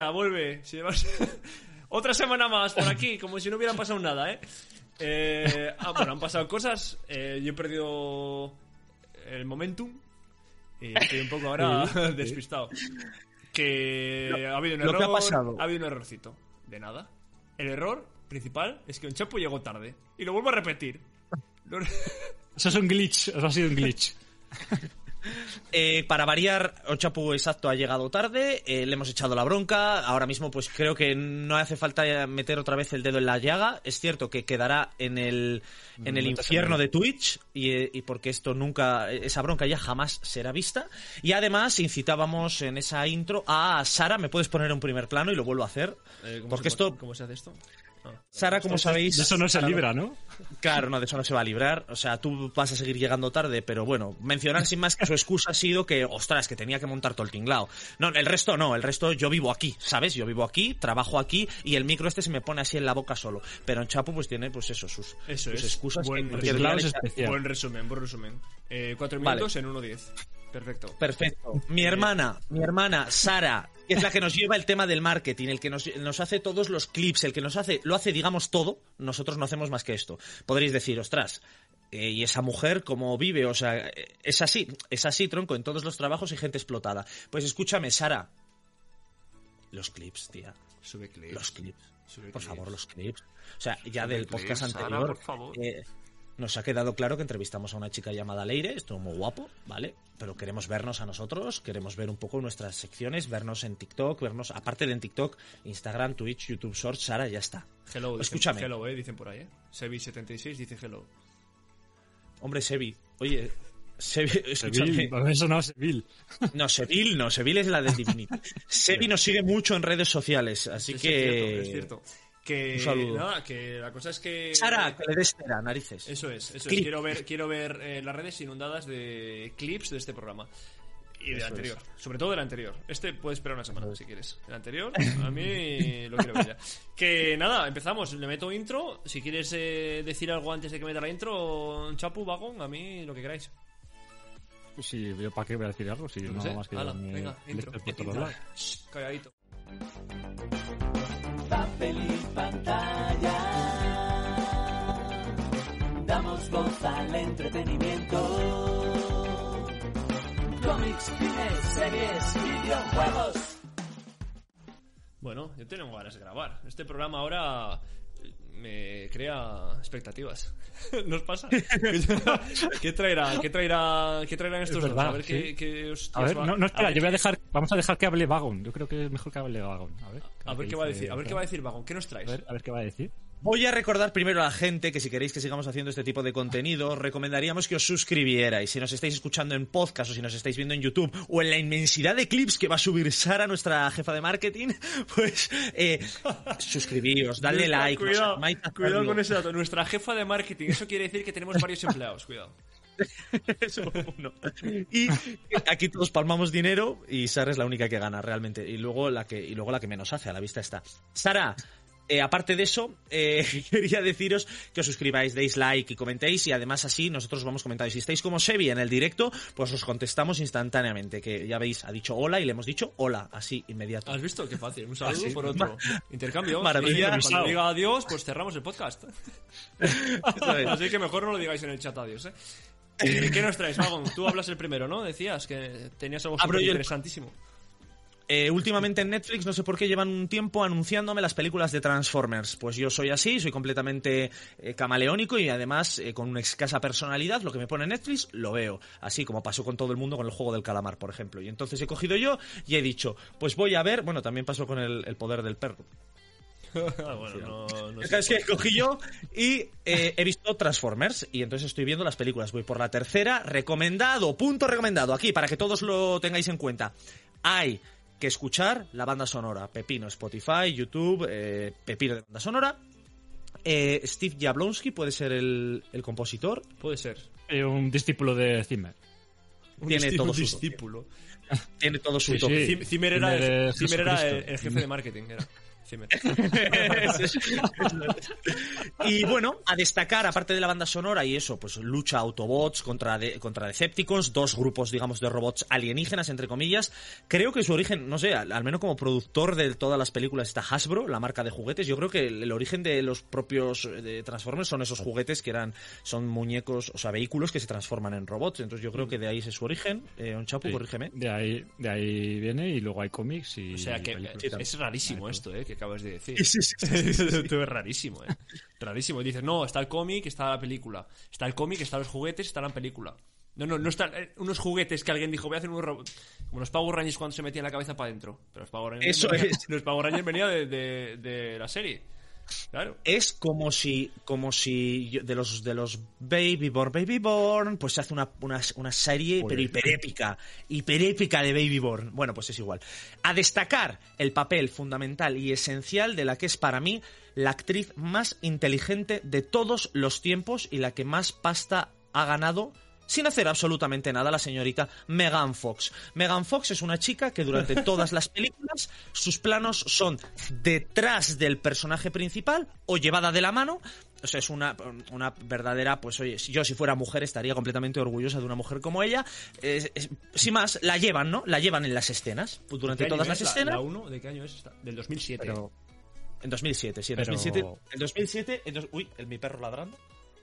Ah, vuelve. Si llevas- Otra semana más por aquí, como si no hubiera pasado nada, ¿eh? Eh, ah, bueno, han pasado cosas. eh, yo he perdido el momentum. Y estoy un poco ahora despistado. Que ha habido un error. ha pasado. Ha habido un errorcito. De nada. El error principal es que un chapo llegó tarde. Y lo vuelvo a repetir. Eso es un glitch, eso ha sido un glitch. Eh, para variar, Ochapu exacto ha llegado tarde, eh, le hemos echado la bronca, ahora mismo pues creo que no hace falta meter otra vez el dedo en la llaga, es cierto que quedará en el, en el infierno de Twitch y, eh, y porque esto nunca, esa bronca ya jamás será vista. Y además incitábamos en esa intro a Sara, me puedes poner un primer plano y lo vuelvo a hacer, Eh, ¿cómo porque se- esto, ¿Cómo se hace esto? Sara como sabéis... De eso no se libra, ¿no? Claro, no, de eso no se va a librar. O sea, tú vas a seguir llegando tarde, pero bueno, mencionar sin más que su excusa ha sido que, ostras, que tenía que montar todo el tinglao. No, el resto no, el resto yo vivo aquí, ¿sabes? Yo vivo aquí, trabajo aquí y el micro este se me pone así en la boca solo. Pero en Chapu pues tiene pues eso, sus, Eso sus es. excusas. Buen que día es. Buen resumen, buen resumen. Eh, cuatro Vale. minutos en 1.10. Perfecto. Perfecto. Mi hermana, mi hermana, Sara, que es la que nos lleva el tema del marketing, el que nos, nos hace todos los clips, el que nos hace, lo hace, digamos, todo. Nosotros no hacemos más que esto. Podréis decir, ostras, eh, ¿y esa mujer cómo vive? O sea, eh, es así, es así, tronco, en todos los trabajos y gente explotada. Pues escúchame, Sara. Los clips, tía. Sube clip. Los clips. Sube Por clips. favor, los clips. O sea, ya Sube del clips, podcast Sara, anterior. por favor. eh, nos ha quedado claro que entrevistamos a una chica llamada Leire, estuvo muy guapo, ¿vale? Pero queremos vernos a nosotros, queremos ver un poco nuestras secciones, vernos en TikTok, vernos, aparte de en TikTok, Instagram, Twitch, YouTube Shorts, Sara, ya está. Hello, dicen, Escúchame. Hello, eh, dicen por ahí, eh. Sebi76 dice hello. Hombre, Sebi, oye, Sebi, escúchame. Seville, eso no, Seville. No, Seville no, Seville es la del Divinity. Sebi nos sigue mucho en redes sociales, así Es que... cierto, es cierto. Que, Un saludo. Nada, que la cosa es que... Sara, que le des cera, narices. Eso es, eso es. Quiero ver, quiero ver eh, las redes inundadas de clips de este programa. Y del anterior. Sobre todo del anterior. Este puede esperar una semana, si quieres. El anterior, a mí lo quiero ver ya. Que nada, empezamos. Le meto intro. Si quieres eh, decir algo antes de que meta la intro, Chapu, Vagón, a mí lo que queráis. Sí, yo para qué voy a decir algo, si No no, sé. más que Hala, me- venga, intro. Calladito. Y pantalla. Damos voz al entretenimiento. Cómics, cines, series, videojuegos. Bueno, yo tengo ganas de grabar. Este programa ahora me crea expectativas. ¿Nos pasa? ¿Qué traerá? ¿Qué traerá? ¿Qué traerán estos Es dos? verdad, A ver sí. qué, qué hostias A ver, no, no espera, ver yo voy a qué- dejar, vamos a dejar que hable Vagon. Yo creo que es mejor que hable Vagon. A ver, A ver qué va a decir. A ver qué va a decir Vagón. ¿Qué nos A traes? ver, a ver qué va a decir. Voy a recordar primero a la gente que si queréis que sigamos haciendo este tipo de contenido, os recomendaríamos que os suscribierais. Si nos estáis escuchando en podcast o si nos estáis viendo en YouTube o en la inmensidad de clips que va a subir Sara, nuestra jefa de marketing, pues eh, suscribíos, dadle like, Cuidado, con ese dato. Nuestra jefa de marketing. Eso quiere decir que tenemos varios empleados. Cuidado. Eso, uno. Y aquí todos palmamos dinero y Sara es la única que gana realmente. Y luego la que, y luego la que menos hace, a la vista está. Sara, eh, aparte de eso, eh, quería deciros que os suscribáis, deis like y comentéis y además así nosotros vamos comentando. Y si estáis como Sebi en el directo, pues os contestamos instantáneamente. Que ya veis, ha dicho hola y le hemos dicho hola, así inmediato. ¿Has visto? Qué fácil. Un saludo Ah, sí. por otro. Intercambio. Maravilla. Cuando diga adiós, pues cerramos el podcast. Así que mejor no lo digáis en el chat adiós, ¿eh? Eh, ¿Qué nos traes, Vagón? Tú hablas el primero, ¿no? Decías que tenías algo el- interesantísimo. Eh, últimamente en Netflix no sé por qué llevan un tiempo anunciándome las películas de Transformers. Pues yo soy así, soy completamente eh, camaleónico y además eh, con una escasa personalidad, lo que me pone Netflix lo veo. Así como pasó con todo el mundo con el juego del calamar, por ejemplo. Y entonces he cogido yo y he dicho, pues voy a ver, bueno, también pasó con el, el poder del perro. Ah, bueno, no, no es que cogí yo y eh, he visto Transformers y entonces estoy viendo las películas. Voy por la tercera, recomendado, punto recomendado, aquí para que todos lo tengáis en cuenta. Hay que escuchar la banda sonora, Pepino, Spotify, YouTube, eh, Pepino de banda sonora. Eh, Steve Jablonsky puede ser el, el compositor. Puede ser. Eh, un discípulo de Zimmer. Un Tiene discípulo- todo un su- discípulo. Tiene todo su Sí, toque. sí. Cim- Zimmer era, Zimmer el, es Zimmer era el, Jesucristo. el jefe de marketing. Era. Zimmer. y bueno, a destacar, aparte de la banda sonora y eso, pues lucha Autobots contra, de- contra Decepticons, dos grupos, digamos, de robots alienígenas, entre comillas. Creo que su origen, no sé, al, al menos como productor de todas las películas está Hasbro, la marca de juguetes. Yo creo que el, el origen de los propios eh, de Transformers son esos juguetes que eran, son muñecos, o sea, vehículos que se transforman en robots. Entonces yo creo que de ahí es su origen. Eh, Onchapu, Sí. corrígeme. De ahí, de ahí viene y luego hay cómics y. O sea que es rarísimo esto, ¿eh? Que acabas de decir. Sí, sí, sí, Esto es rarísimo, ¿eh? Rarísimo. Dices, no, está el cómic, está la película. Está el cómic, están los juguetes, está la película. No, no, no están eh, unos juguetes que alguien dijo, voy a hacer unos robots. Como los Power Rangers cuando se metían la cabeza para adentro. Pero los Power Rangers. Eso venían- es. Los Power Rangers venían de, de- de la serie. Claro. es como si como si yo- de los de los Baby Born Baby Born pues se hace una, una, una serie pero hiperépica hiperépica de Baby Born bueno pues es igual. A destacar el papel fundamental y esencial de la que es para mí la actriz más inteligente de todos los tiempos y la que más pasta ha ganado sin hacer absolutamente nada la señorita Megan Fox. Megan Fox es una chica que durante todas las películas sus planos son detrás del personaje principal o llevada de la mano. O sea, es una, una verdadera, pues oye, yo si fuera mujer estaría completamente orgullosa de una mujer como ella. Es- es- sin más, la llevan, ¿no? La llevan en las escenas. Pues durante ¿De qué año todas las es la- escenas. La 1, ¿de qué año es esta? Del 2007. Pero, En 2007, sí, en Pero- 2007. En 2007, en dos- uy, el, mi perro ladrando.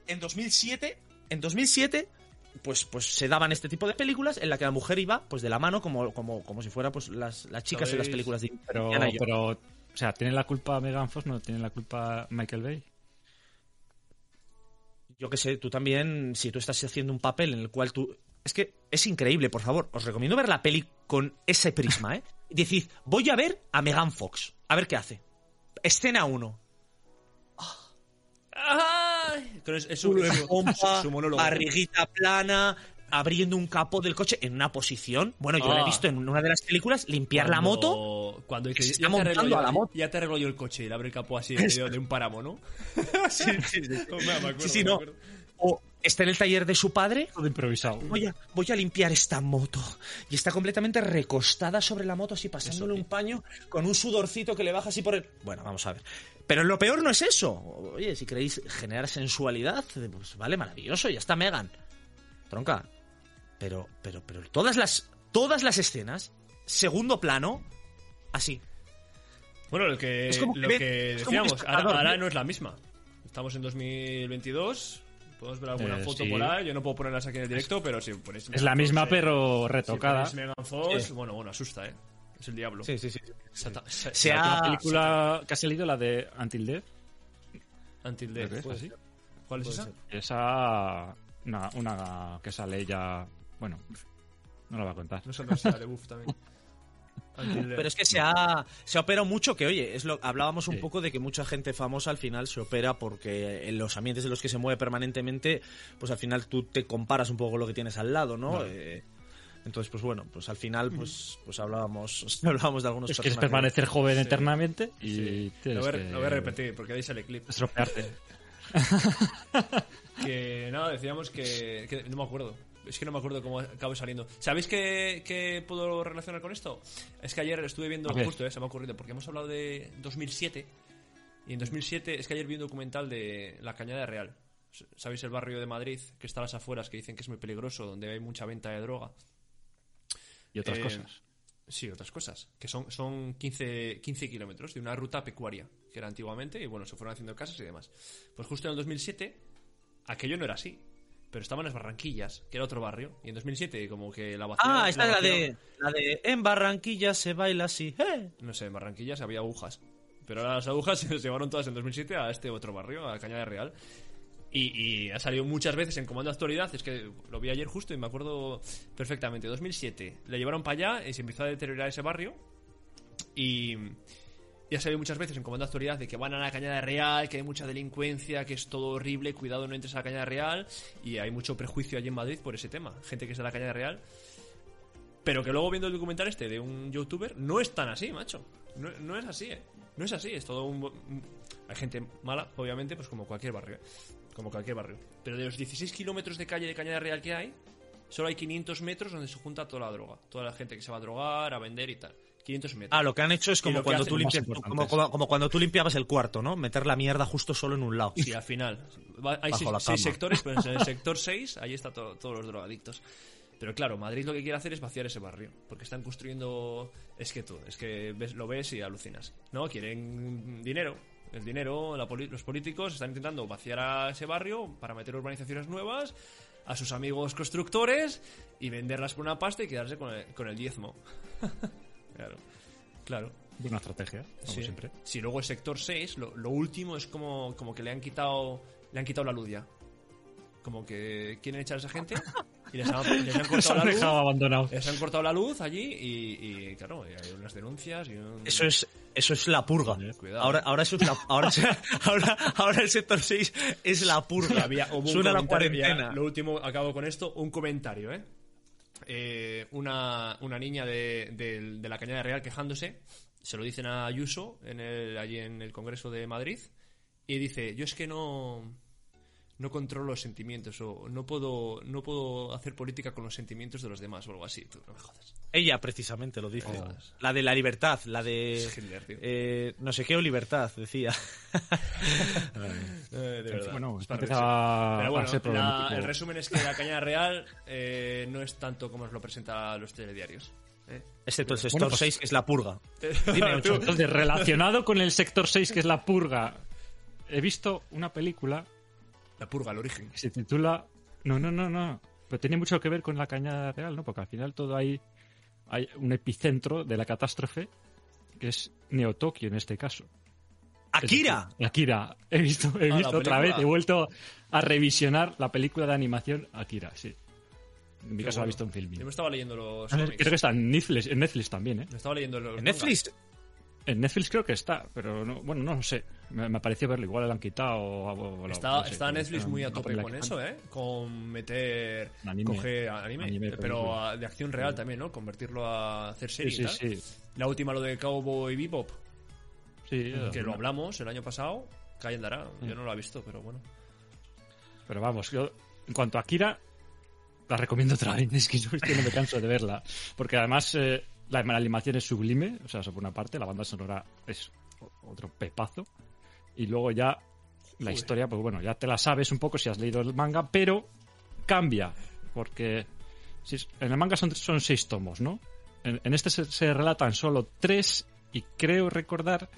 En 2007, en 2007, pues, pues se daban este tipo de películas en la que la mujer iba, pues de la mano, como, como, como si fuera, pues las, las chicas en las películas de pero, pero, o sea, ¿tiene la culpa Megan Fox? No, ¿tiene la culpa Michael Bay? Yo qué sé, tú también, si tú estás haciendo un papel en el cual tú. Es que es increíble, por favor. Os recomiendo ver la peli con ese prisma, ¿eh? Decid, voy a ver a Megan Fox. A ver qué hace. Escena 1. ¡Ay! Pero es, es pompa, su monólogo. barriguita plana, abriendo un capó del coche en una posición. Bueno, yo lo he Ah. visto en una de las películas, limpiar la moto. Cuando dice, ya, te arreglo yo, a la moto. ya te arreglo yo el coche y le abre el capó así en medio de un páramo, ¿no? Sí, sí, sí. Me acuerdo, Sí, sí, me no. acuerdo. O está en el taller de su padre. Todo improvisado. Voy a, voy a limpiar esta moto. Y está completamente recostada sobre la moto, así pasándole Eso, un paño con un sudorcito que le baja así por el. Bueno, vamos a ver. Pero lo peor no es eso. Oye, si queréis generar sensualidad, pues vale, maravilloso, ya está Megan. Tronca. Pero, pero, pero todas las, todas las escenas, segundo plano, así. Bueno, lo que, Es como que lo ve- que es como un decíamos, ahora, ahora ¿no? es la misma. Estamos en 2022. Podemos ver alguna Eh, foto sí. por ahí. Yo no puedo ponerlas aquí en el directo, pero si ponéis. Es la Fox, misma, eh, pero si retocada. ponéis Megan Fox, Sí. bueno, bueno, asusta, ¿eh? Es el diablo. Sí, sí, sí. Sata- sa- Se sata- ha- La película que has leído, la de Until Death, Until Death. que es así. ¿Cuál es esa? ser. Esa. Una, una que sale ella. Bueno, no la voy a contar. No sé, no sé, la de Buff también. Until Death. Pero es que se ha, se ha operado mucho, que oye, es lo, hablábamos un Sí. poco de que mucha gente famosa al final se opera porque en los ambientes en los que se mueve permanentemente, pues al final tú te comparas un poco con lo que tienes al lado, ¿no? Claro. Eh, entonces, pues bueno, pues al final pues, pues hablábamos, hablábamos de algunos Es que es permanecer joven Sí. eternamente y Sí. Lo voy, a, que lo voy a repetir porque sale el clip. estropearte. Que nada, decíamos que, que No me acuerdo. Es que no me acuerdo cómo acabó saliendo. ¿Sabéis qué, qué puedo relacionar con esto? Es que ayer estuve viendo, justo, eh, se me ha ocurrido, porque hemos hablado de 2007. Y en 2007 es que ayer vi un documental de La Cañada Real. ¿Sabéis el barrio de Madrid que está a las afueras que dicen que es muy peligroso, donde hay mucha venta de droga? Y otras Eh, cosas. Sí, otras cosas. Que son, son 15, 15 kilómetros de una ruta pecuaria, que era antiguamente, y bueno, se fueron haciendo casas y demás. Pues justo en el 2007, aquello no era así. Pero estaban las Barranquillas, que era otro barrio, y en 2007 como que la vaciaron- Ah, esta es la de, la de En Barranquilla se baila así. ¡eh! No sé, en Barranquillas había agujas. Pero ahora las agujas se llevaron todas en 2007 a este otro barrio, a Cañada Real. Y, ha salido muchas veces en Comando Actualidad, es que lo vi ayer justo y me acuerdo perfectamente. 2007, le llevaron para allá y se empezó a deteriorar ese barrio. Y, y ha salido muchas veces en Comando de Actualidad de que van a la Cañada Real, que hay mucha delincuencia, que es todo horrible, cuidado no entres a la Cañada Real. Y hay mucho prejuicio allí en Madrid por ese tema. Gente que es de la Cañada Real. Pero que luego viendo el documental este de un youtuber, no es tan así, macho. No, no es así, ¿eh? No es así, es todo un- Hay gente mala, obviamente, pues como cualquier barrio, ¿eh? Como cualquier barrio. Pero de los 16 kilómetros de calle de Cañada Real que hay, solo hay 500 metros donde se junta toda la droga. Toda la gente que se va a drogar, a vender y tal. 500 metros. Ah, lo que han hecho es como cuando, tú limpias, importantes. como, como- como cuando tú limpiabas el cuarto, ¿no? Meter la mierda justo solo en un lado. Sí, al final. Va- Hay seis, sectores, pero en el sector 6 ahí están todos los drogadictos. Pero claro, Madrid lo que quiere hacer es vaciar ese barrio. Porque están construyendo. Es que tú, es que ves, lo ves y alucinas. ¿No? Quieren dinero. El dinero, la los políticos están intentando vaciar a ese barrio para meter urbanizaciones nuevas a sus amigos constructores y venderlas por una pasta y quedarse con el, con el diezmo. claro, claro. Buena estrategia, como Sí. siempre. Sí, luego el sector 6, lo, lo último es como, como que le han quitado le han quitado la luz ya. Como que quieren echar a esa gente y les han, les han Se cortado han la luz. abandonado. Les han cortado la luz allí y, y, claro, y hay unas denuncias y un- Eso es, eso es la purga. Cuidado. Ahora, ahora, eso es la, ahora, ahora, ahora el sector 6 es la purga. había, hubo un Suena la ya, cuarentena. lo último, acabo con esto, un comentario, ¿eh? Eh, una, una niña de, de- de la Cañada Real quejándose, se lo dicen a Ayuso en el, allí en el Congreso de Madrid, y dice, yo es que no, no controlo los sentimientos, o no puedo, no puedo hacer política con los sentimientos de los demás, o algo así, tú, no me jodas. Ella precisamente lo dice. Oh. La de la libertad, la de... Es Hitler, tío. eh, no sé qué o libertad, decía. Eh, de verdad. Bueno, Es para empezaba reírse. Pero a bueno, ser la- el resumen es que la Cañada Real eh, no es tanto como nos lo presentan los telediarios. ¿eh? Excepto el sector Bueno, pues- 6, que es la purga. Dime. Entonces, relacionado con el sector 6, que es la purga, he visto una película La purga, el origen. se titula. No, no, no, no. Pero tiene mucho que ver con la cañada real, ¿no? Porque al final todo hay, hay un epicentro de la catástrofe, que es Neo-Tokio en este caso. ¡Akira! Akira. He visto, he Ah, visto otra vez, he vuelto a revisionar la película de animación Akira, sí. En mi Qué caso la he bueno. visto en film. Yo me estaba leyendo los Creo que está en Netflix, en Netflix también, ¿eh? Me estaba leyendo los ¿En mangas. Netflix? En Netflix creo que está, pero no, bueno, no lo sé. Me, me pareció verlo, igual lo han quitado o, o- Está, no sé, está Netflix está muy a tope con eso, ¿eh? Con meter... Anime. Coger anime, Anime, pero a- de acción real también, ¿no? Convertirlo a hacer Sí, serie sí, y tal. sí. La última, lo de Cowboy Bebop, Sí, que lo hablamos el año pasado. Calle andará. Yo Mm. no lo he visto, pero bueno. Pero vamos, yo, en cuanto a Akira, la recomiendo otra vez. Es que yo, no me canso de verla. Porque además eh, la, la animación es sublime, o sea, eso por una parte, la banda sonora es otro pepazo. Y luego ya la Joder. historia, pues bueno, ya te la sabes un poco si has leído el manga, pero cambia. Porque si en el manga son, son seis tomos, ¿no? En, en este se, se relatan solo tres y creo recordar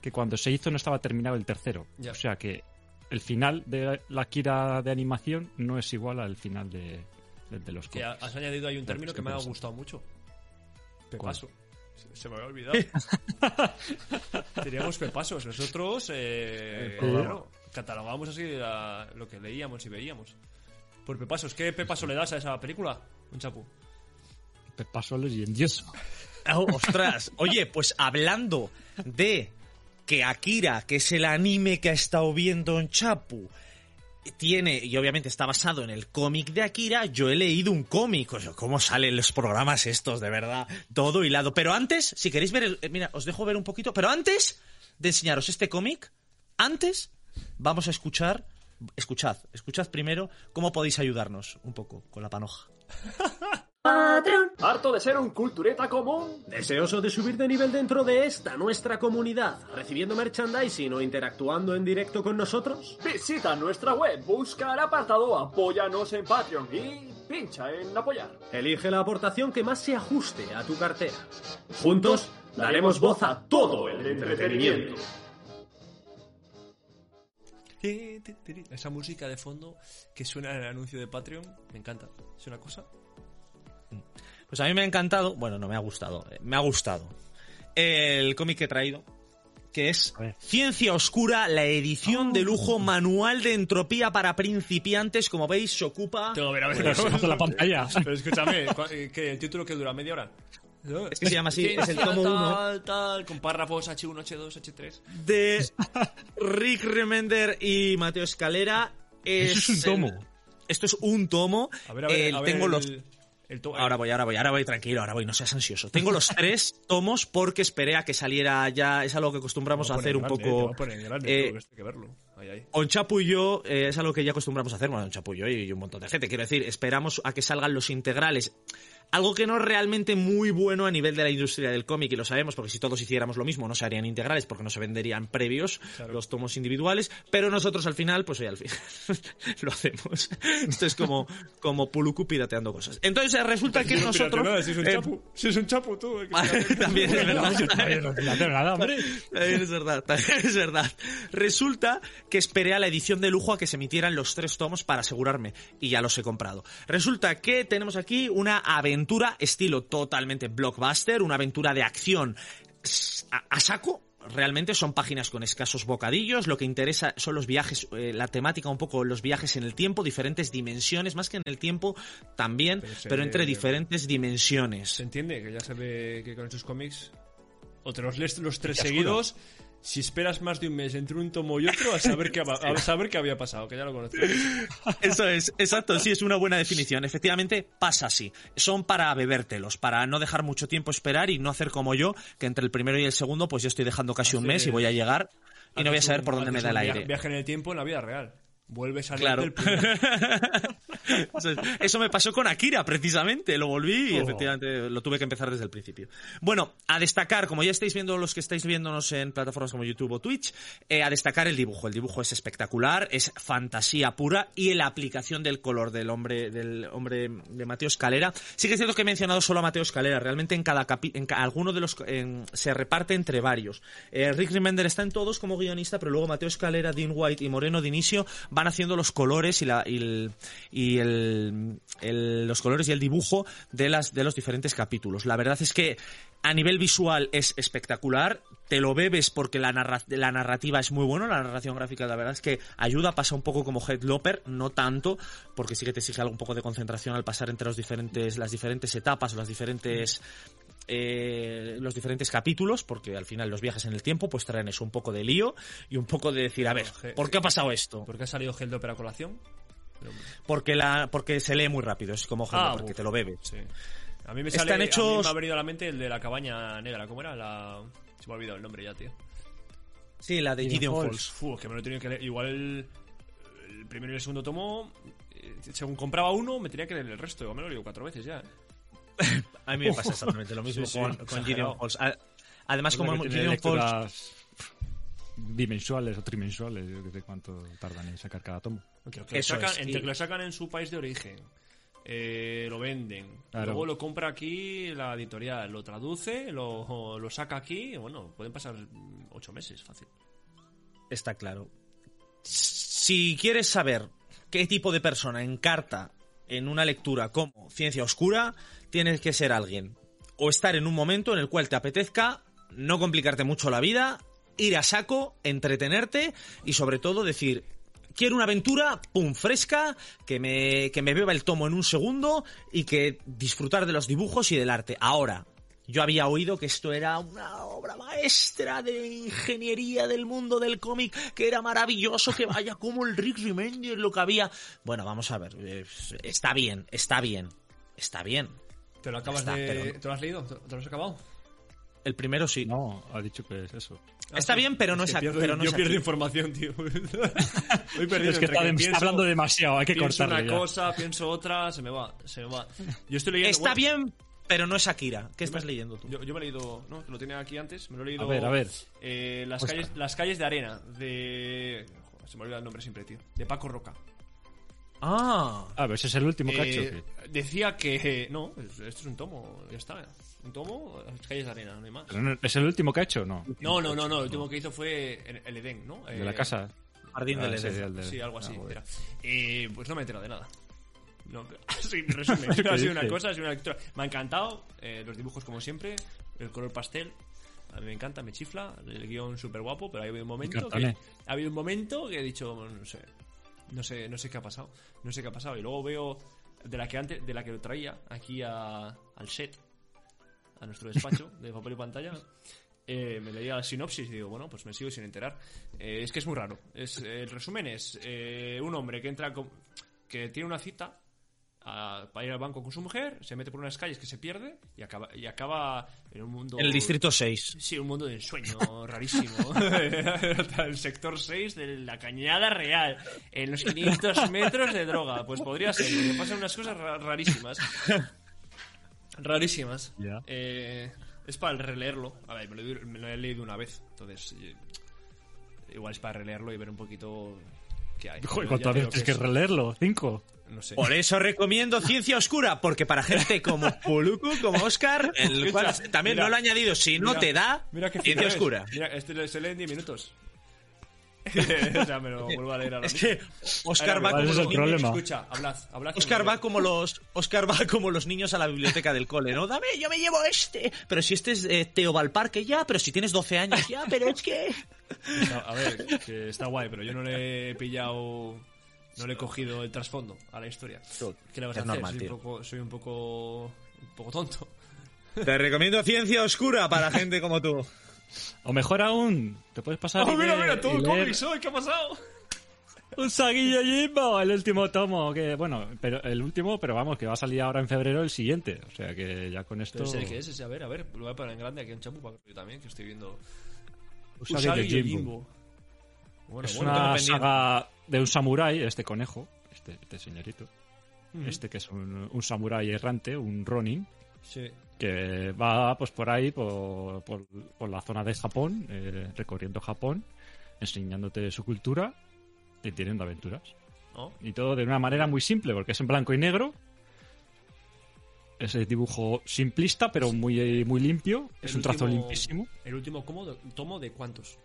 que cuando se hizo no estaba terminado el tercero. Ya. O sea que el final de la Kira de animación no es igual al final de, de- de los Que has añadido ahí un término que me ha gustado mucho. Pepaso. Se, se me había olvidado. Teníamos pepasos. Nosotros, eh, Sí. claro, catalogábamos así la- lo que leíamos y veíamos. Por pepasos. ¿Qué pepaso le das a esa película? Un chapu. Pepaso leyendioso. Oh, ostras. Oye, pues hablando de que Akira, que es el anime que ha estado viendo en Chapu, tiene, y obviamente está basado en el cómic de Akira, yo he leído un cómic. O sea, ¿Cómo salen los programas estos, de verdad? Todo hilado. Pero antes, si queréis ver, el, eh, mira, os dejo ver un poquito, pero antes de enseñaros este cómic, antes vamos a escuchar, escuchad, escuchad primero cómo podéis ayudarnos un poco con la panoja. ¿Harto de ser un cultureta común? ¿Deseoso de subir de nivel dentro de esta nuestra comunidad, recibiendo merchandising o interactuando en directo con nosotros? Visita nuestra web, busca el apartado Apóyanos en Patreon y pincha en apoyar. Elige la aportación que más se ajuste a tu cartera. Juntos daremos voz a todo el entretenimiento. Esa música de fondo que suena en el anuncio de Patreon, me encanta. Es una cosa. Pues a mí me ha encantado, bueno, no me ha gustado, eh, me ha gustado el cómic que he traído, que es. Ciencia Oscura, la edición de lujo manual de entropía para principiantes, como veis, se ocupa... Tengo que ver a ver. Nota la pantalla. Pero escúchame, ¿cu- eh, que el título que dura media hora. Es que se llama así, es el tomo uno. Tal, tal, con párrafos H1, H2, H3. de Rick Remender y Mateo Escalera. Es Eso es un tomo. el- esto es un tomo. A ver, a ver, El- a ver tengo el- los el to- Ahora voy, ahora voy, ahora voy, tranquilo, ahora voy, no seas ansioso. Tengo los tres tomos porque esperé a que saliera ya, es algo que acostumbramos a hacer un poco... te va a poner grande, eh, tío, que esto hay que verlo. Ahí, ahí. On Chapu y yo, eh, es algo que ya acostumbramos a hacer, bueno, Chapu y yo y un montón de gente. Quiero decir, esperamos a que salgan los integrales. Algo que no es realmente muy bueno a nivel de la industria del cómic, y lo sabemos, porque si todos hiciéramos lo mismo no se harían integrales, porque no se venderían previos los tomos individuales, pero nosotros al final, pues oye, al final lo hacemos. Esto es como, como Puluku pirateando cosas. Entonces resulta que nosotros... si es un eh, chapu, si es un chapu, tú. también es verdad. También nada, es verdad, es verdad. Resulta que esperé a la edición de lujo a que se emitieran los tres tomos para asegurarme y ya los he comprado. Resulta que tenemos aquí una aventura estilo totalmente blockbuster, una aventura de acción a, a saco. Realmente son páginas con escasos bocadillos, lo que interesa son los viajes, eh, la temática un poco los viajes en el tiempo, diferentes dimensiones, más que en el tiempo también, Pero ve- entre diferentes dimensiones. Se entiende que ya se ve que con estos cómics o te los lees los tres seguidos. Si esperas más de un mes entre un tomo y otro, a saber qué, a saber qué había pasado, que ya lo conoces. Eso es, exacto, sí, es una buena definición. Efectivamente, pasa así. Son para bebértelos, para no dejar mucho tiempo esperar y no hacer como yo, que entre el primero y el segundo, pues yo estoy dejando casi un mes y voy a llegar y no voy a saber por dónde me da el aire. Viaje en el tiempo en la vida real. Vuelves a Claro. del. Eso, es- eso me pasó con Akira, precisamente. Lo volví y Oh. efectivamente lo tuve que empezar desde el principio. Bueno, a destacar, como ya estáis viendo los que estáis viéndonos en plataformas como YouTube o Twitch, eh, a destacar el dibujo. El dibujo es espectacular, es fantasía pura y la aplicación del color del hombre, del hombre de Mateo Escalera. Sí que es cierto que he mencionado solo a Mateo Escalera. Realmente en cada capi en ca- alguno de los en- se reparte entre varios. Eh, Rick Remender está en todos como guionista, pero luego Mateo Escalera, Dean White y Moreno de inicio van haciendo los colores y, la, y, el, el- los colores y el dibujo de los diferentes capítulos. La verdad es que a nivel visual es espectacular. Te lo bebes porque la narrativa es muy buena, la narración gráfica la verdad es que ayuda, pasa un poco como Headloper, no tanto, porque sí que te exige algo un poco de concentración al pasar entre los diferentes, las diferentes etapas o las diferentes eh, los diferentes capítulos, porque al final los viajes en el tiempo pues traen eso, un poco de lío y un poco de decir, a ver, ¿por qué ha pasado esto? ¿Por qué ha salido Gel de Opera Colación? Porque la porque se lee muy rápido, es como Ah, porque uf. te lo bebes. Sí. A mí me Están sale, a mí hechos- me ha venido a la mente el de la cabaña negra. ¿Cómo era? La... Se me ha olvidado el nombre ya, tío. Sí, la de Gideon Gideon Falls. Falls. Que me lo he tenido que leer. Igual el, el primero y el segundo tomo, eh, según compraba uno, me tenía que leer el resto. Igual me lo leo cuatro veces ya. A mí me pasa exactamente lo mismo Sí, sí, con, con. Gideon Falls. Además, como Gideon Falls bimensuales o trimensuales, yo que sé cuánto tardan en sacar cada tomo. Entre que, lo sacan, es, entre y- que lo sacan en su país de origen, eh, lo venden, Claro. luego lo compra aquí la editorial, lo traduce, lo, lo saca aquí, bueno, pueden pasar ocho meses, fácil. está claro. Si quieres saber qué tipo de persona encarta en una lectura como ciencia oscura, tienes que ser alguien o estar en un momento en el cual te apetezca no complicarte mucho la vida, ir a saco, entretenerte y sobre todo decir quiero una aventura, pum, fresca, que me, que me beba el tomo en un segundo y que disfrutar de los dibujos y del arte. Ahora, yo había oído que esto era una obra maestra de ingeniería del mundo del cómic, que era maravilloso, que vaya como el Rick Remender lo que había. Bueno, vamos a ver, eh, está bien, está bien, está bien. ¿Te lo acabas Está, de... no. ¿Te lo has leído? ¿Te lo has acabado? El primero sí. No, ha dicho que es eso. Está bien, pero no es que pierdo- pero no yo es pierdo aquí. información, tío. Voy perdiendo es que está, pienso- hablando demasiado, hay que pienso cortarle una ya. cosa, pienso otra, se me va, se me va. Yo estoy leyendo... Está bueno, bien, pero no es Akira. ¿Qué me- estás leyendo tú? Yo, yo me he leído... No, que lo tenía aquí antes. Me lo he leído... A ver, a ver. eh, las, Oscar. calles, las calles de arena, de... Joder, se me olvida el nombre siempre, tío. De Paco Roca. Ah, A ver, ese es el último que ha hecho. Eh, decía que... No, es- esto es un tomo, ya está. Un tomo, las calles de arena, no hay más. Pero no- ¿Es el último que ha hecho? No. No, no, no, no. El último que hizo fue el, el Edén, ¿no? De la Eh, casa. Jardín Ah, del Edén. Sí, algo así. ah, era. Eh, pues no me he enterado de nada. No, sí, en resumen, ha sido una cosa, ha sido una lectura. Me ha encantado, eh, los dibujos como siempre, el color pastel. A mí me encanta, me chifla, el guion súper guapo, pero ha habido un momento que, ha habido un momento que he dicho, no sé, no sé, no sé qué ha pasado, no sé qué ha pasado. Y luego veo de la que antes, de la que lo traía aquí a- al set, a nuestro despacho de papel y pantalla. eh, me leía la sinopsis y digo, bueno, pues me sigo sin enterar. Eh, es que es muy raro. Es, el resumen es eh, un hombre que entra con- que tiene una cita a- para ir al banco con su mujer, se mete por unas calles que se pierde y acaba, y acaba en un mundo... En el distrito 6. Sí, un mundo de ensueño rarísimo. el sector 6 de la cañada real. En los 500 metros de droga. Pues podría ser, porque pasan unas cosas ra- rarísimas. Rarísimas. Ya. Eh, es para releerlo. A ver, me lo, me lo he leído una vez. Entonces, eh, igual es para releerlo y ver un poquito qué hay. Joder, Yo ya ¿cuántas te digo veces que tienes que releerlo? ¿Cinco? No sé. Por eso recomiendo Ciencia Oscura, porque para gente como Poluku, como Oscar, el cual también mira, no lo he añadido, si no te da, Mira qué Ciencia. Oscura. Mira, este se lee en 10 minutos. o sea, me lo vuelvo a leer ahora Es mismo. que Oscar va ¿cuál como los niños. problema? Escucha, hablad, hablad. que Oscar va como los Oscar va como los niños a la biblioteca del cole, ¿no? Dame, yo me llevo este. Pero si este es eh, Teo Valparque ya, pero si tienes 12 años ya, pero es que A ver, que está guay, pero yo no le he pillado. No le he cogido el trasfondo a la historia. ¿Qué le vas a Es hacer? normal, soy, tío. un poco, soy un poco. Un poco tonto. te recomiendo Ciencia Oscura para gente como tú. O mejor aún, te puedes pasar ¡Oh, mira, leer- mira! Todo cómic hoy, ¿qué ha pasado? Un Saguillo Jimbo, el último tomo, que bueno, pero el último, pero vamos, que va a salir ahora en febrero el siguiente. O sea que ya con esto... Pero sé qué es ese, a ver, a ver. Lo voy a poner en grande aquí en chapu para que yo también, que estoy viendo. Usagi Usagi de y Jimbo. Jimbo. Bueno, es una saga de un samurái, este conejo, este, este señorito, este que es un, un samurái errante, un ronin, Sí. que va pues por ahí, por, por- por la zona de Japón, eh, recorriendo Japón, enseñándote su cultura y teniendo aventuras. ¿No? Y todo de una manera muy simple, porque es en blanco y negro. Es el dibujo simplista, pero muy, muy limpio. Es un trazo último- limpísimo. El último cómo- tomo de cuántos.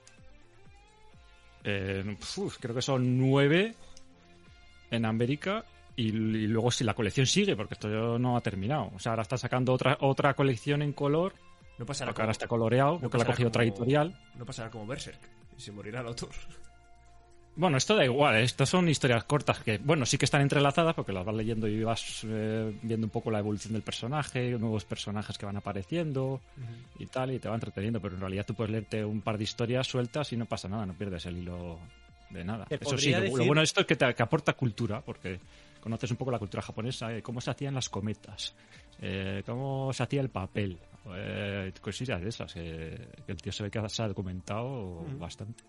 Eh, uf, creo que son nueve en América. Y, y luego si la colección sigue, porque esto no ha terminado. O sea, ahora está sacando otra, otra colección en color. No pasará Porque como, ahora está coloreado, porque la ha cogido otra como- editorial. No pasará como Berserk. Y se morirá el autor. Bueno, esto da igual, ¿eh? estas son historias cortas que, bueno, sí que están entrelazadas porque las vas leyendo y vas eh, viendo un poco la evolución del personaje, nuevos personajes que van apareciendo y tal, y te va entreteniendo, pero en realidad tú puedes leerte un par de historias sueltas y no pasa nada, no pierdes el hilo de nada. Eso sí, lo, bueno de esto es que te que aporta cultura, porque conoces un poco la cultura japonesa, eh, cómo se hacían las cometas, eh, cómo se hacía el papel, eh, cosillas de esas, eh, que el tío se ve que se ha documentado bastante.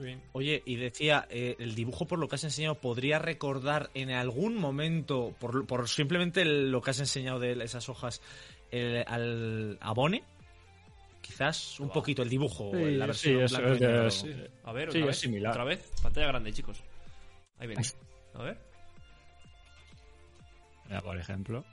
Bien. Oye, y decía, eh, el dibujo por lo que has enseñado, ¿podría recordar en algún momento, por, por simplemente el- lo que has enseñado de esas hojas, el- al Abone? Quizás un Wow. poquito el dibujo, Sí, la sí, versión es- A ver, otra es vez. similar. Otra vez. Pantalla grande, chicos. Ahí viene. A ver. Mira, por ejemplo,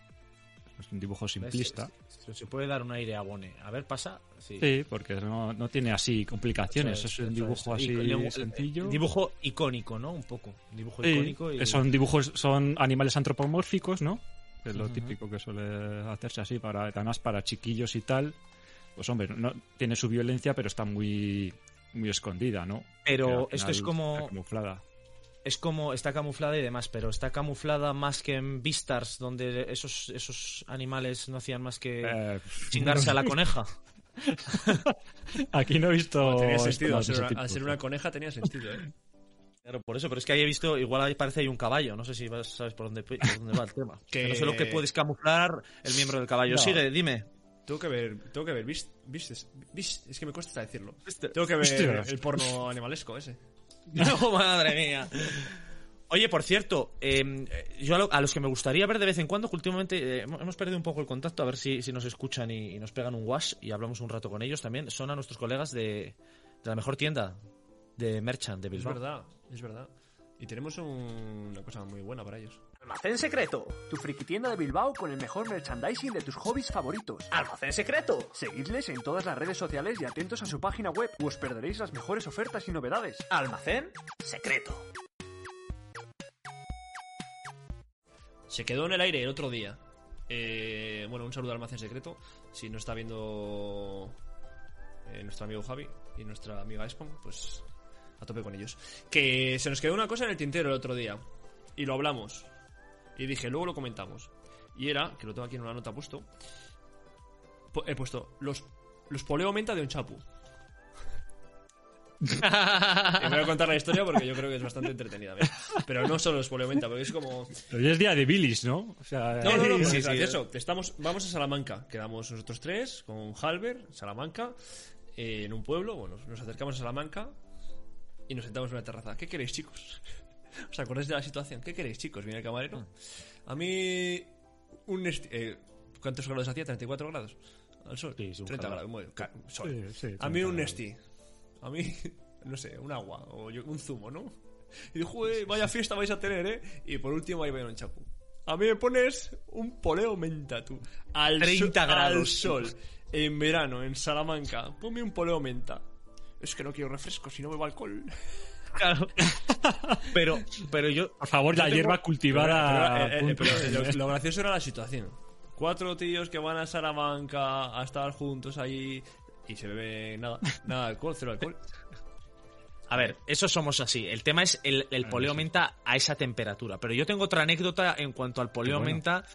es un dibujo simplista. Se, se puede dar un aire a Abone. A ver, pasa. Sí. Sí, porque no, no tiene así complicaciones. Eso es, es, un dibujo así y- sencillo. Dibujo icónico, ¿no? Un poco. Dibujo Sí, icónico y... Son dibujos, son animales antropomórficos, ¿no? Que es lo típico que suele hacerse así, para, además para chiquillos y tal. Pues hombre, no, tiene su violencia, pero está muy, muy escondida, ¿no? Pero esto es como- camuflada. Es como está camuflada y demás, pero está camuflada más que en Beastars, donde esos, esos animales no hacían más que Eh, chingarse a la coneja. Aquí no he visto. tenía esto sentido. Al ser, una, tipo. al ser una coneja tenía sentido, ¿eh? Claro, por eso, pero es que ahí he visto, igual ahí parece hay un caballo, no sé si vas- sabes por dónde, por dónde va el tema. Que- no sé lo que puedes camuflar el miembro del caballo. No. Sigue, dime. Tengo que ver. Tengo que ver. Beast- Beast- es que me cuesta hasta decirlo. Tengo que ver el porno animalesco ese. No, madre mía. Oye, por cierto, eh, yo a, lo- a los que me gustaría ver de vez en cuando, que últimamente eh, hemos perdido un poco el contacto, a ver si, si nos escuchan y, y nos pegan un wash y hablamos un rato con ellos también, son a nuestros colegas de, de la mejor tienda de Merchant de Es Bilbao. verdad, es verdad. Y tenemos un- una cosa muy buena para ellos. Almacén Secreto. Tu friki tienda de Bilbao con el mejor merchandising de tus hobbies favoritos. Almacén Secreto. Seguidles en todas las redes sociales y atentos a su página web, o os perderéis las mejores ofertas y novedades. Almacén Secreto. Se quedó en el aire el otro día. Eh, bueno, un saludo al almacén secreto. Si no está viendo eh, nuestro amigo Javi y nuestra amiga Espon, pues a tope con ellos. Que se nos quedó una cosa en el tintero el otro día. Y lo hablamos. Y dije, luego lo comentamos. Y era, que lo tengo aquí en una nota puesto. He puesto los, los poleo menta de un chapu. y voy a contar la historia porque yo creo que es bastante entretenida. ¿ves? Pero no solo los poleo menta, porque es como. Pero hoy es día de bilis, ¿no? O sea, No, no, no, pues sí, es sí. gracioso. Estamos, vamos a Salamanca. Quedamos nosotros tres con Halber, Salamanca, eh, en un pueblo. Bueno, nos acercamos a Salamanca y nos sentamos en una terraza. ¿Qué queréis, chicos? ¿Os acordáis de la situación? ¿Qué queréis, chicos? Viene el camarero. A mí, un eh, ¿Cuántos grados hacía? ¿34 grados? Al sol. Sí, sí, un 30 calor. grados. Ca- sol. Sí, sí, a mí 30 un. Nesti. A mí, no sé, un agua o yo- un zumo, ¿no? Y "Joder, vaya fiesta vais a tener, ¿eh? Y por último ahí va un chapu. A mí me pones un poleo menta, tú. Al 30 sol- grados. Al sol. En verano, en Salamanca. Ponme un poleo menta. Es que no quiero refresco, si no bebo alcohol. Claro. Pero, pero yo. Por favor, la Yo tengo- hierba cultivada. Pero, eh, eh, pero lo, lo gracioso era la situación. Cuatro tíos que van a Salamanca a estar juntos ahí y se bebe nada, nada de alcohol, cero alcohol. A ver, eso somos así. El tema es el, el poleo menta a esa temperatura. Pero yo tengo otra anécdota en cuanto al poleo bueno. menta.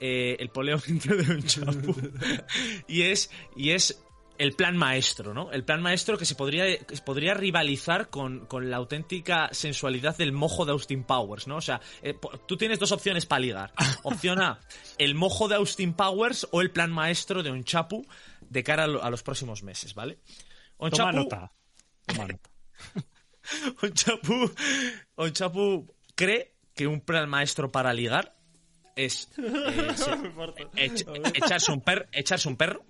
eh, el poleo menta de un chapu. y es. Y es el plan maestro, ¿no? El plan maestro que se podría, que podría rivalizar con, con la auténtica sensualidad del mojo de Austin Powers, ¿no? O sea, eh, tú tienes dos opciones para ligar. Opción A, el mojo de Austin Powers o el plan maestro de un chapu de cara a, lo- a los próximos meses, ¿vale? Un Toma nota. Toma nota. Onchapu, Onchapu cree que un plan maestro para ligar es eh, se- ech- echarse, un per- echarse un perro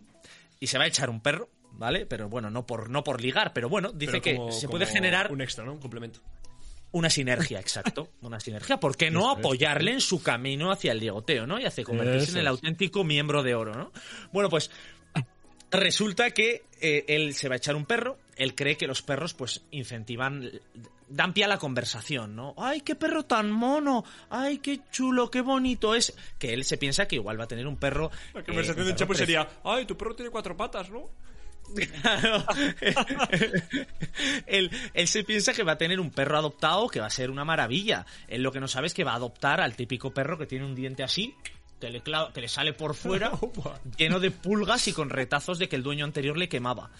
y se va a echar un perro, ¿vale? Pero bueno, no por, no por ligar, pero bueno, dice Pero que se puede generar un extra, ¿no? Un complemento. una sinergia, exacto. Una sinergia. ¿Por qué no apoyarle en su camino hacia el ligoteo, ¿no? Y hacia convertirse Eso en el auténtico miembro de oro, ¿no? Bueno, pues resulta que eh, él se va a echar un perro. Él cree que los perros, pues, incentivan. Dan pie a la conversación, ¿no? ¡Ay, qué perro tan mono! ¡Ay, qué chulo, qué bonito es! Que él se piensa que igual va a tener un perro. La eh, conversación del perro chapo sería, ay, tu perro tiene cuatro patas, ¿no? Claro. él, él se piensa que va a tener un perro adoptado que va a ser una maravilla. Él lo que no sabe es que va a adoptar al típico perro que tiene un diente así, que le, que le sale por fuera, lleno de pulgas y con retazos de que el dueño anterior le quemaba.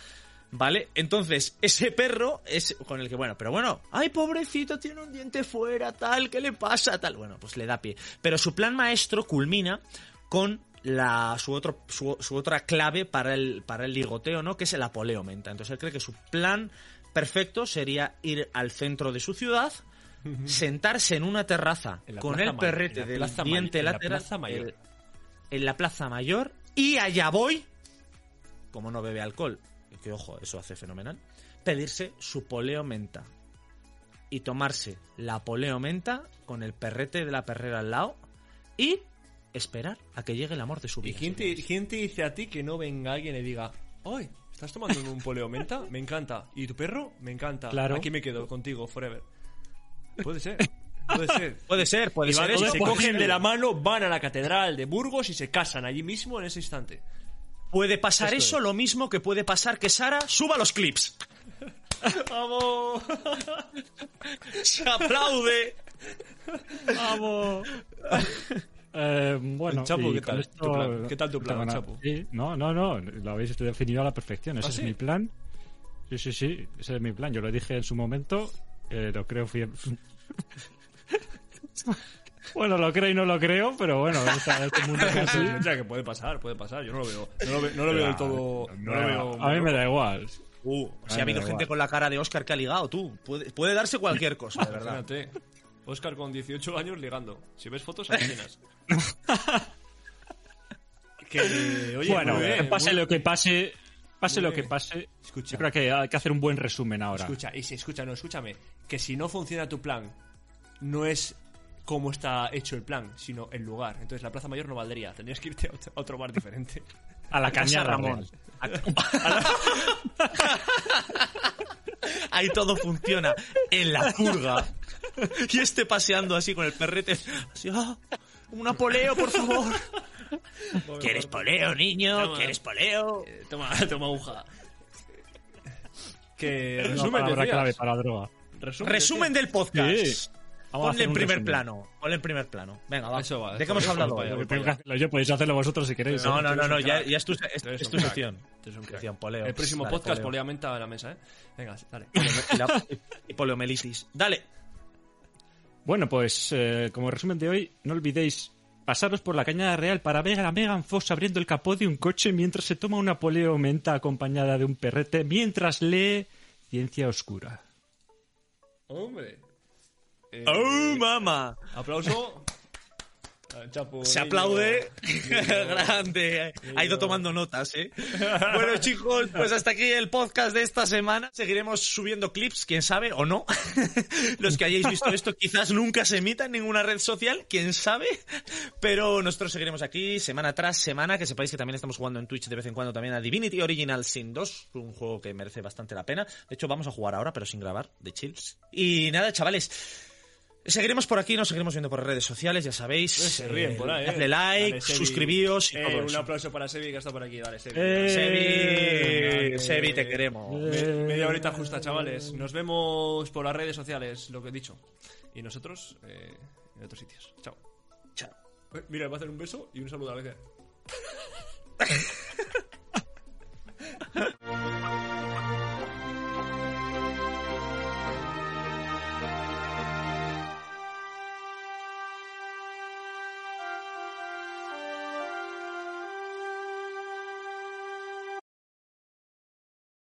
¿Vale? Entonces, ese perro es con el que, bueno, pero bueno, ay, pobrecito, tiene un diente fuera, tal, ¿qué le pasa? Tal, bueno, pues le da pie. Pero su plan maestro culmina con la, su, otro, su, su otra clave para el, para el ligoteo, ¿no? Que es el apoleo menta. Entonces él cree que su plan perfecto sería ir al centro de su ciudad, sentarse en una terraza En la con el perrete la del Ma- diente en la lateral Plaza Mayor. el- en la Plaza Mayor y allá voy, como no bebe alcohol, que ojo, eso hace fenomenal, pedirse su poleo menta y tomarse la poleo menta con el perrete de la perrera al lado y esperar a que llegue el amor de su ¿Y vida. quién te, señores. quién te dice a ti que no venga alguien y diga, ay, ¿estás tomando un poleo menta? Me encanta. ¿Y tu perro? Me encanta. Claro. Aquí me quedo contigo, forever. Puede ser. Puede ser. Puede ser, puede Y ser. y eso. se cogen de la mano, van a la catedral de Burgos y se casan allí mismo en ese instante. Puede pasar Esto eso, es. lo mismo que puede pasar que Sara suba los clips. ¡Vamos! Se aplaude. ¡Vamos! Eh, bueno, Chapo, ¿qué tal? esto- Tu plan. ¿Qué tal tu plan, nada- Chapo? Sí, no, no, no, lo habéis definido a la perfección. Ese ¿Ah, es sí? mi plan. Sí, sí, sí, ese es mi plan. Yo lo dije en su momento, eh, lo creo fiel. bueno, lo creo y no lo creo, pero bueno, esta- este mundo es así. o sea, que puede pasar, puede pasar. Yo no lo veo. No lo, ve- no lo veo del todo. No, lo veo. a mí me da igual. Uh, si Ay, ha habido gente igual. con la cara de Oscar que ha ligado, tú. Puede, puede darse cualquier cosa, de verdad. Imagínate. Oscar con 18 años ligando. Si ves fotos, alucinas. que, oye, bueno, bien, que pase muy- lo que pase, pase lo que bien. pase. Escucha. Yo creo que hay que hacer un buen resumen ahora. Escucha, y si escucha, no, escúchame. Que si no funciona tu plan, no es cómo está hecho el plan, sino el lugar. Entonces la Plaza Mayor no valdría. Tendrías que irte a otro, a otro bar diferente. A la cañada, Ramón. Ahí todo funciona en la purga. Y este paseando así con el perrete. Así, ah, un apoleo, por favor. ¿Quieres poleo, niño? Toma. ¿Quieres poleo? Eh, toma, toma aguja. Que resumen, palabra clave para la droga. Resumen, Resumen del podcast. Sí. Ponle en primer resumen. plano. Ponle en primer plano. Venga, va. Eso va, ¿De qué hemos hablado yo, podéis hacerlo vosotros si queréis. No, no, no, no, ya, ya es tu, es, es un tu sección. Sección poleo. El próximo Dale, podcast, poleo. poliamenta a la mesa, ¿eh? Venga, dale. Y poliomelitis. Dale. Bueno, pues eh, como resumen de hoy, no olvidéis pasaros por la cañada real para ver a Megan Fox abriendo el capó de un coche mientras se toma una poleo menta acompañada de un perrete mientras lee Ciencia Oscura. Hombre. Eh, ¡Oh, mamá! Aplauso. Chapo, Se aplaude. Grande. Ha ido tomando notas, ¿eh? Bueno, chicos, pues hasta aquí el podcast de esta semana. Seguiremos subiendo clips, quién sabe, o no. Los que hayáis visto esto quizás nunca se emita en ninguna red social, quién sabe. Pero nosotros seguiremos aquí semana tras semana. Que sepáis que también estamos jugando en Twitch de vez en cuando también a Divinity Original Sin 2. Un juego que merece bastante la pena. De hecho, vamos a jugar ahora, pero sin grabar, de chill. Y nada, chavales. Seguiremos por aquí, nos seguiremos viendo por redes sociales, ya sabéis. Se ríen por ahí, eh. Dadle like, Dale, suscribíos y Eh, todo un eso. aplauso para Sebi que está por aquí, dale, Sebi. Eh, Sebi, Eh, Sebi, te queremos. Me- media horita justa, chavales. Nos vemos por las redes sociales, lo que he dicho. Y nosotros eh, en otros sitios. Chao. Chao. Eh, Mira, va a hacer un beso y un saludo a la vez.